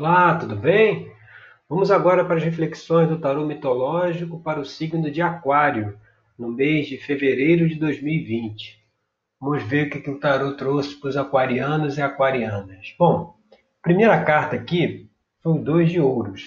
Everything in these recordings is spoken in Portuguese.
Olá, tudo bem? Vamos agora para as reflexões do tarô mitológico para o signo de Aquário, no mês de fevereiro de 2020. Vamos ver o que, o tarô trouxe para os aquarianos e aquarianas. Bom, a primeira carta aqui foi o Dois de Ouros.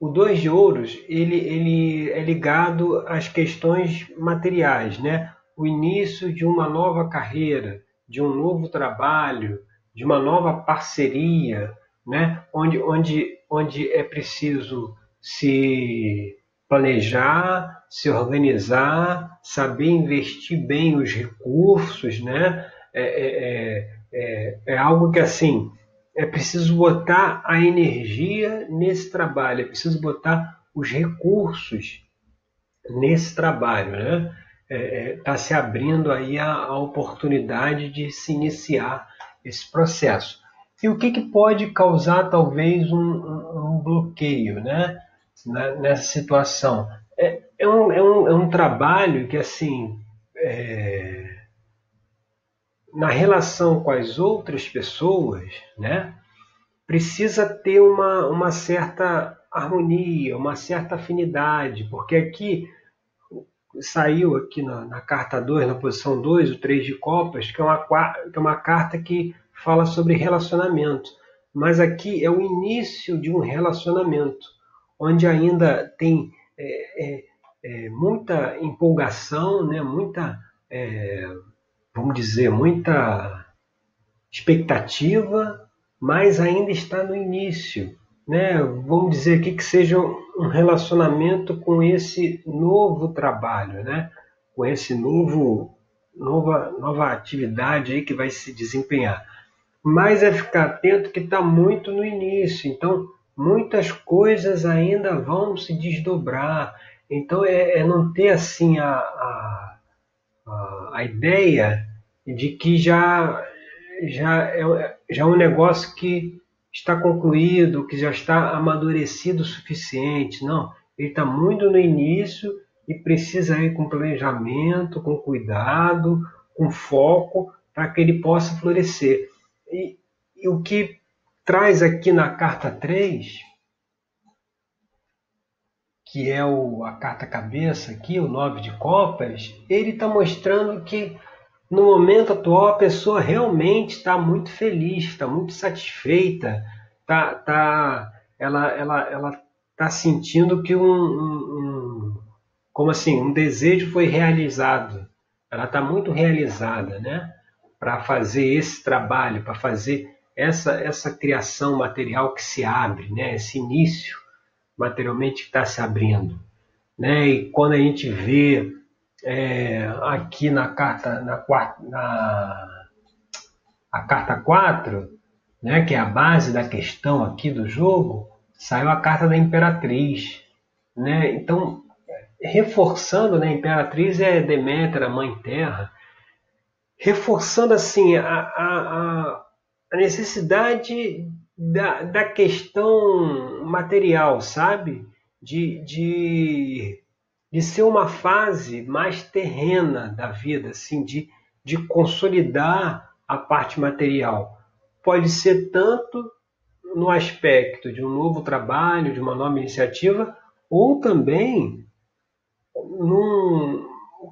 O Dois de Ouros ele, ele é ligado às questões materiais, né? O início de uma nova carreira, de um novo trabalho, de uma nova parceria, né? onde, onde, onde é preciso se planejar, se organizar, saber investir bem os recursos, né? É, é, é, é, algo que assim é preciso botar a energia nesse trabalho, é preciso botar os recursos nesse trabalho, né? Está se abrindo aí a, a oportunidade de se iniciar esse processo. E o que, que pode causar talvez um, um, bloqueio né? nessa situação? É, é, um, é, um, é um trabalho que, assim, é, na relação com as outras pessoas, né, precisa ter uma, uma certa harmonia, uma certa afinidade, porque aqui saiu aqui na, na carta 2, na posição 2, o 3 de copas, que é, uma, que é uma carta que fala sobre relacionamento, mas aqui é o início de um relacionamento, onde ainda tem é, é, é, muita empolgação, né, muita, é, vamos dizer, muita expectativa, mas ainda está no início. Né? Vamos dizer aqui que seja um relacionamento com esse novo trabalho, né? com esse novo nova, nova atividade aí que vai se desempenhar mas é ficar atento que está muito no início. Então, muitas coisas ainda vão se desdobrar. Então, é, é não ter assim a, a, a, ideia de que já, já, é, já é um negócio que está concluído, que já está amadurecido o suficiente. Não, ele está muito no início e precisa ir com planejamento, com cuidado, com foco, para que ele possa florescer. E, e o que traz aqui na carta 3, que é o, a carta cabeça aqui, o 9 de copas, ele está mostrando que no momento atual a pessoa realmente está muito feliz, está muito satisfeita, tá, tá, ela ela ela está sentindo que um, um, um, como assim um desejo foi realizado, ela está muito realizada, né? Para fazer esse trabalho, para fazer essa, essa criação material que se abre, né? esse início materialmente que está se abrindo. Né? E quando a gente vê é, aqui na carta, na, na a carta 4, né, que é a base da questão aqui do jogo, saiu a carta da Imperatriz. Né? Então, reforçando, né, Imperatriz é Deméter, a Mãe Terra, reforçando assim a, a, a necessidade da, da questão material, sabe? De, de, de ser uma fase mais terrena da vida, assim, de, de consolidar a parte material. Pode ser tanto no aspecto de um novo trabalho, de uma nova iniciativa, ou também num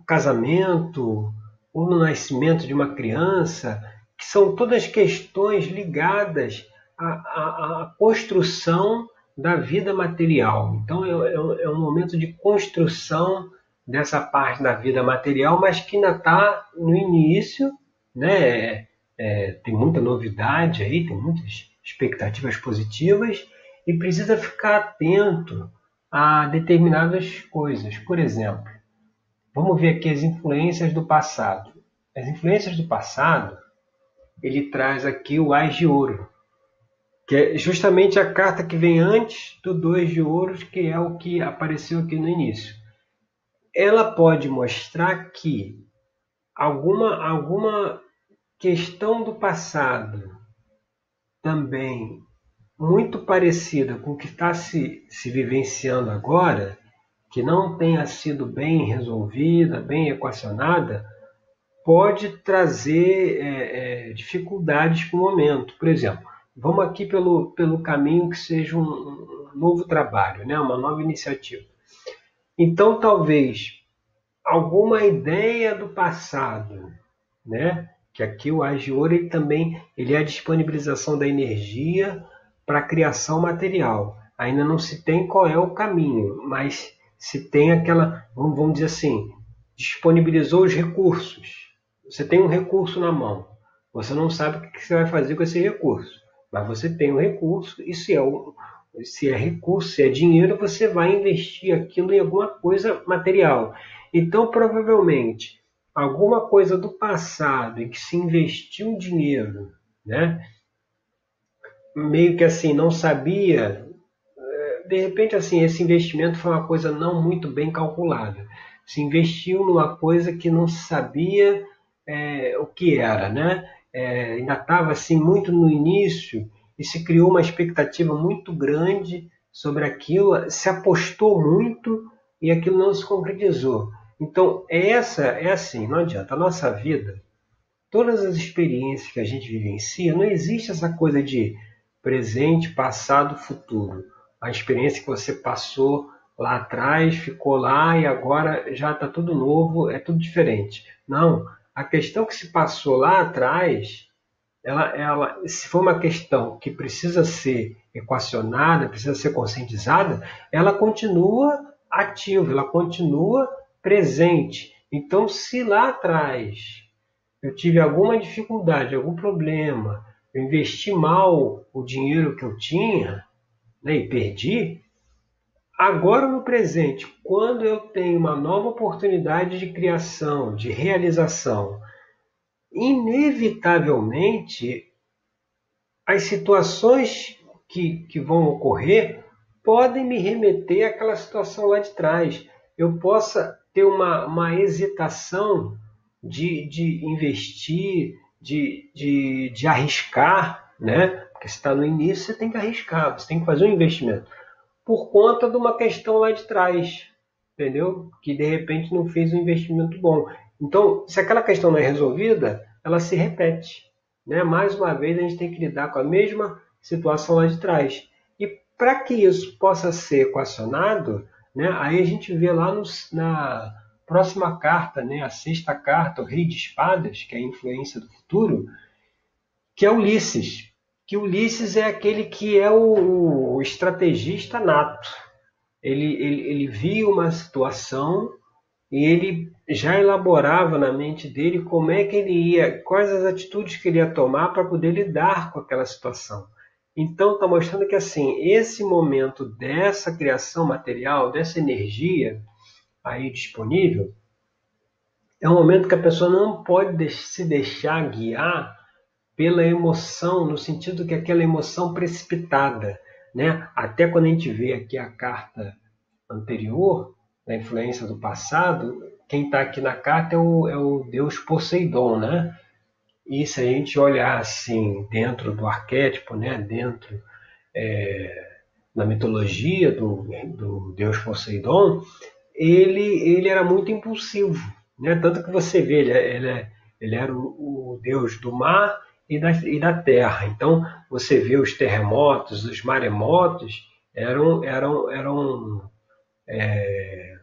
casamento, ou no nascimento de uma criança, que são todas questões ligadas à, à, à construção da vida material. Então é, é, é, um momento de construção dessa parte da vida material, mas que ainda está no início, né? É, tem muita novidade aí, tem muitas expectativas positivas e precisa ficar atento a determinadas coisas. Por exemplo, Vamos ver aqui as influências do passado. As influências do passado, ele traz aqui o Ás de Ouro, que é justamente a carta que vem antes do Dois de Ouros, que é o que apareceu aqui no início. Ela pode mostrar que alguma, alguma questão do passado também muito parecida com o que está se, se vivenciando agora, que não tenha sido bem resolvida, bem equacionada, pode trazer é, é, dificuldades para o momento. Por exemplo, vamos aqui pelo, pelo caminho que seja um, um novo trabalho, né? uma nova iniciativa. Então, talvez alguma ideia do passado, né? que aqui o Agior ele também ele é a disponibilização da energia para a criação material. Ainda não se tem qual é o caminho, mas se tem aquela, vamos dizer assim, disponibilizou os recursos. Você tem um recurso na mão, você não sabe o que você vai fazer com esse recurso, mas você tem um recurso e se é, um, se é recurso, se é dinheiro, você vai investir aquilo em alguma coisa material. Então, provavelmente, alguma coisa do passado em que se investiu dinheiro, né? meio que assim, não sabia, de repente assim, esse investimento foi uma coisa não muito bem calculada se investiu numa coisa que não sabia é, o que era, né? É, ainda estava assim muito no início e se criou uma expectativa muito grande sobre aquilo, se apostou muito e aquilo não se concretizou. Então essa é assim, não adianta. A nossa vida, todas as experiências que a gente vivencia, não existe essa coisa de presente, passado, futuro. A experiência que você passou lá atrás, ficou lá e agora já está tudo novo, é tudo diferente. Não, a questão que se passou lá atrás, ela, ela, se for uma questão que precisa ser equacionada, precisa ser conscientizada, ela continua ativa, ela continua presente. Então, se lá atrás eu tive alguma dificuldade, algum problema, eu investi mal o dinheiro que eu tinha né, e perdi, Agora no presente, quando eu tenho uma nova oportunidade de criação, de realização, inevitavelmente as situações que, que vão ocorrer podem me remeter àquela situação lá de trás. Eu possa ter uma, uma hesitação de, de investir, de, de, de arriscar, né? Porque se está no início, você tem que arriscar, você tem que fazer um investimento por conta de uma questão lá de trás, entendeu? Que de repente não fez um investimento bom. Então, se aquela questão não é resolvida, ela se repete. Né? Mais uma vez, a gente tem que lidar com a mesma situação lá de trás. E para que isso possa ser equacionado, né? aí a gente vê lá no, na próxima carta, né? a sexta carta, o Rei de Espadas, que é a influência do futuro, que é Ulisses que Ulisses é aquele que é o, o estrategista nato. Ele, ele, ele via uma situação e ele já elaborava na mente dele como é que ele ia, quais as atitudes que ele ia tomar para poder lidar com aquela situação. Então está mostrando que assim esse momento dessa criação material, dessa energia aí disponível, é um momento que a pessoa não pode se deixar guiar pela emoção, no sentido que aquela emoção precipitada, né? Até quando a gente vê aqui a carta anterior, da influência do passado, quem está aqui na carta é o, é o deus Poseidon, né? E se a gente olhar assim dentro do arquétipo, né? Dentro é, da mitologia do, do deus Poseidon, ele, ele era muito impulsivo, né? Tanto que você vê, ele, é, ele, é, ele era o, o deus do mar e da, e da terra. Então, você vê os terremotos, os maremotos, eram, eram, eram é,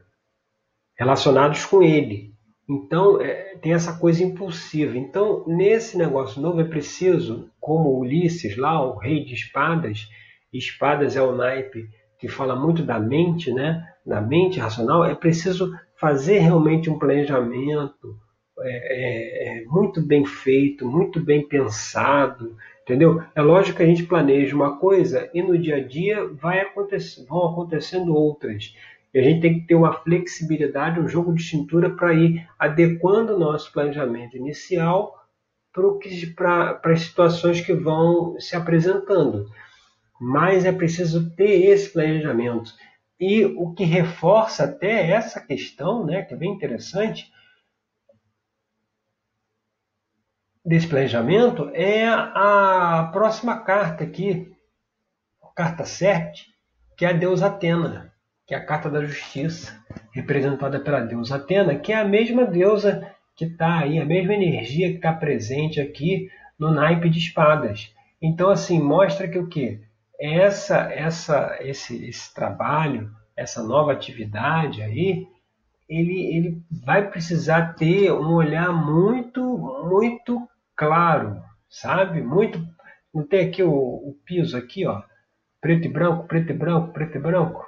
relacionados com ele. Então, é, tem essa coisa impulsiva. Então, nesse negócio novo, é preciso, como Ulisses, lá, o rei de espadas, espadas é o naipe que fala muito da mente, né? da mente racional, é preciso fazer realmente um planejamento, é, é, é, muito bem feito, muito bem pensado, entendeu? É lógico que a gente planeja uma coisa e no dia a dia vai acontecer, vão acontecendo outras. E a gente tem que ter uma flexibilidade, um jogo de cintura para ir adequando o nosso planejamento inicial para as situações que vão se apresentando. Mas é preciso ter esse planejamento. E o que reforça até essa questão, né, que é bem interessante, desse planejamento é a próxima carta aqui, carta 7, que é a deusa Atena, que é a carta da justiça, representada pela deusa Atena, que é a mesma deusa que está aí, a mesma energia que está presente aqui no naipe de espadas. Então, assim, mostra que o quê? Essa, essa, esse, esse trabalho, essa nova atividade aí, ele, ele vai precisar ter um olhar muito, muito claro, sabe? Muito. Não tem aqui o, o piso aqui, ó, preto e branco, preto e branco, preto e branco.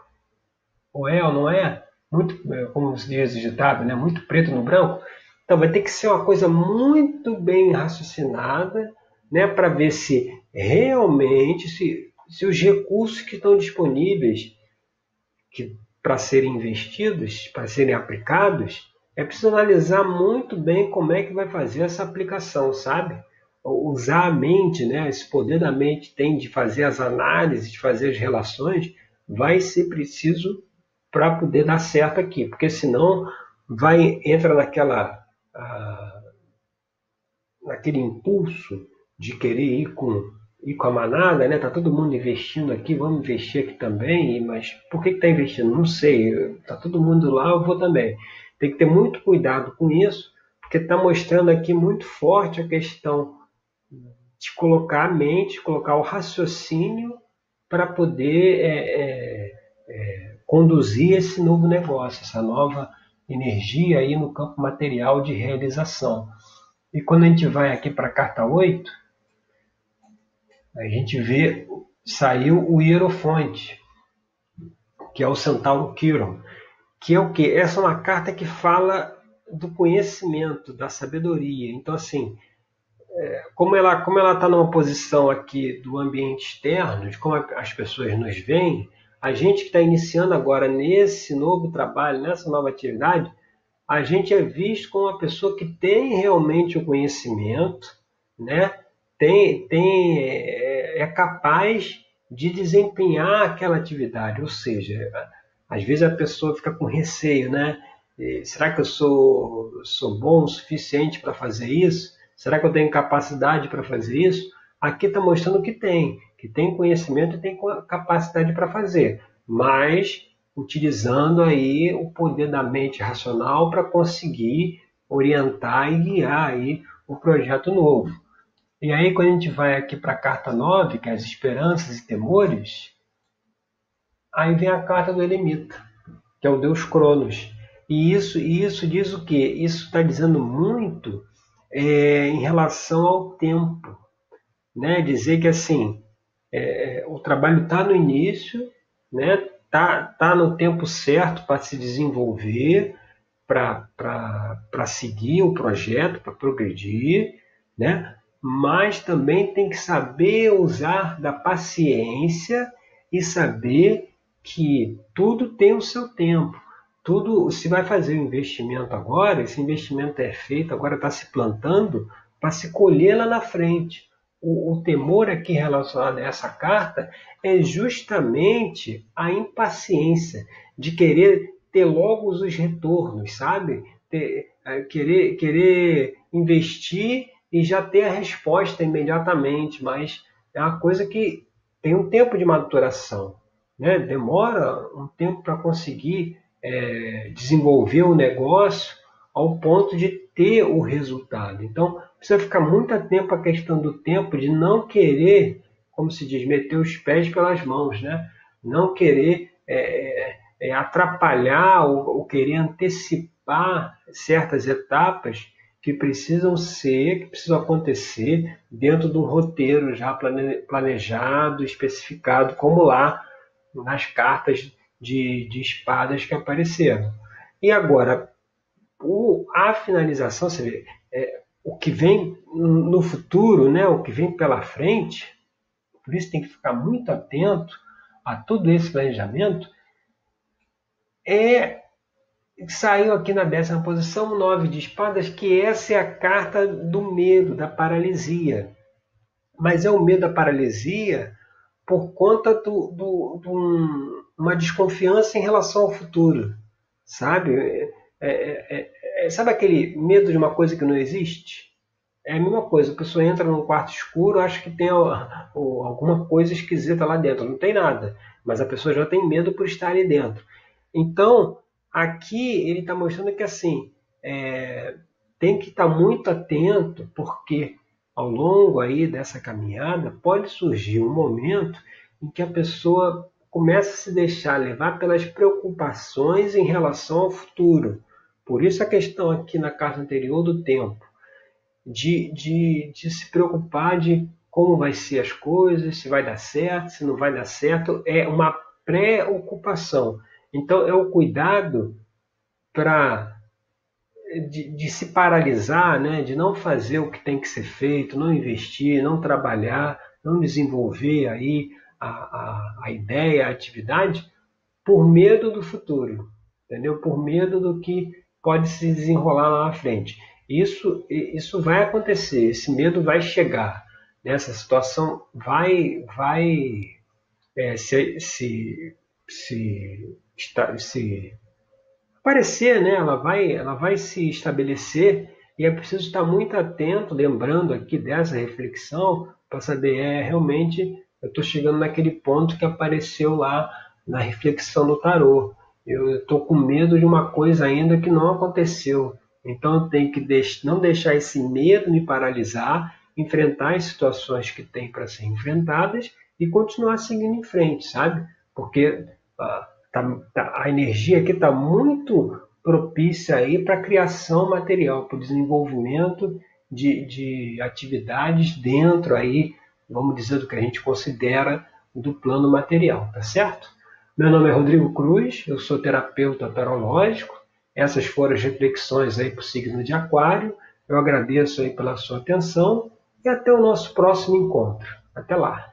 Ou é ou não é? Muito, é, como se diz digitado, né? Muito preto no branco. Então vai ter que ser uma coisa muito bem raciocinada, né? Para ver se realmente se, se os recursos que estão disponíveis que para serem investidos, para serem aplicados, é preciso analisar muito bem como é que vai fazer essa aplicação, sabe? Usar a mente, né? Esse poder da mente tem de fazer as análises, de fazer as relações, vai ser preciso para poder dar certo aqui, porque senão vai entra naquela ah, naquele impulso de querer ir com e com a manada, né? Tá todo mundo investindo aqui, vamos investir aqui também, mas por que está investindo? Não sei. Tá todo mundo lá, eu vou também. Tem que ter muito cuidado com isso, porque está mostrando aqui muito forte a questão de colocar a mente, colocar o raciocínio para poder é, é, é, conduzir esse novo negócio, essa nova energia aí no campo material de realização. E quando a gente vai aqui para a carta 8, a gente vê, saiu o Hierofonte, que é o Centauro Quiron, que é o que? Essa é uma carta que fala do conhecimento, da sabedoria. Então, assim, é, como ela como ela está numa posição aqui do ambiente externo, de como as pessoas nos veem, a gente que está iniciando agora nesse novo trabalho, nessa nova atividade, a gente é visto como uma pessoa que tem realmente o conhecimento, né? tem, tem, é, é capaz de desempenhar aquela atividade. Ou seja, às vezes a pessoa fica com receio, né? Será que eu sou, sou bom o suficiente para fazer isso? Será que eu tenho capacidade para fazer isso? Aqui está mostrando que tem, que tem conhecimento e tem capacidade para fazer, mas utilizando aí o poder da mente racional para conseguir orientar e guiar aí o projeto novo. E aí, quando a gente vai aqui para a carta 9, que é as esperanças e temores, aí vem a carta do Elemita, que é o deus Cronos. E isso, isso diz o quê? Isso está dizendo muito é, em relação ao tempo. Né? Dizer que assim, é, o trabalho está no início, né? tá, tá no tempo certo para se desenvolver, para seguir o projeto, para progredir, né? mas também tem que saber usar da paciência e saber que tudo tem o seu tempo. Tudo, se vai fazer um investimento agora, esse investimento é feito, agora está se plantando para se colher lá na frente. O, o temor aqui relacionado a essa carta é justamente a impaciência de querer ter logo os retornos, sabe? Ter, é, querer, querer investir e já ter a resposta imediatamente, mas é uma coisa que tem um tempo de maturação, né? demora um tempo para conseguir é, desenvolver o negócio ao ponto de ter o resultado. Então, precisa ficar muito atento à questão do tempo, de não querer, como se diz, meter os pés pelas mãos, né? não querer é, é, atrapalhar ou, ou querer antecipar certas etapas que precisam ser, que precisam acontecer dentro de um roteiro já planejado, especificado, como lá nas cartas de, de espadas que apareceram. E agora, o, a finalização, você vê, é, o que vem no futuro, né, o que vem pela frente, por isso tem que ficar muito atento a todo esse planejamento, é saiu aqui na décima posição, nove de espadas, que essa é a carta do medo, da paralisia. Mas é o medo da paralisia por conta de do, do, do um, uma desconfiança em relação ao futuro, sabe? É, é, é, é, sabe aquele medo de uma coisa que não existe? É a mesma coisa, a pessoa entra num quarto escuro, acha que tem alguma coisa esquisita lá dentro. Não tem nada, mas a pessoa já tem medo por estar ali dentro. Então, Aqui ele está mostrando que assim é, tem que estar tá muito atento, porque ao longo aí dessa caminhada, pode surgir um momento em que a pessoa começa a se deixar levar pelas preocupações em relação ao futuro. Por isso a questão aqui na carta anterior do tempo, de, de, de se preocupar de como vai ser as coisas, se vai dar certo, se não vai dar certo, é uma preocupação. Então é o cuidado para de, de, se paralisar, né? de não fazer o que tem que ser feito, não investir, não trabalhar, não desenvolver aí a, a, a ideia, a atividade, por medo do futuro, entendeu? Por medo do que pode se desenrolar lá na frente. Isso, isso vai acontecer, esse medo vai chegar, né? essa situação vai, vai é, se, se, se, se aparecer, né? ela, vai, ela vai se estabelecer e é preciso estar muito atento, lembrando aqui dessa reflexão, para saber, é realmente eu estou chegando naquele ponto que apareceu lá na reflexão do tarô. Eu estou com medo de uma coisa ainda que não aconteceu. Então eu tenho que deix não deixar esse medo me paralisar, enfrentar as situações que tem para ser enfrentadas e continuar seguindo em frente, sabe? Porque ah, a energia aqui está muito propícia aí para a criação material, para o desenvolvimento de, de atividades dentro aí vamos dizer, do que a gente considera do plano material, tá certo? Meu nome é Rodrigo Cruz, eu sou terapeuta tarológico. Essas foram as reflexões aí para o signo de Aquário. Eu agradeço aí pela sua atenção e até o nosso próximo encontro. Até lá!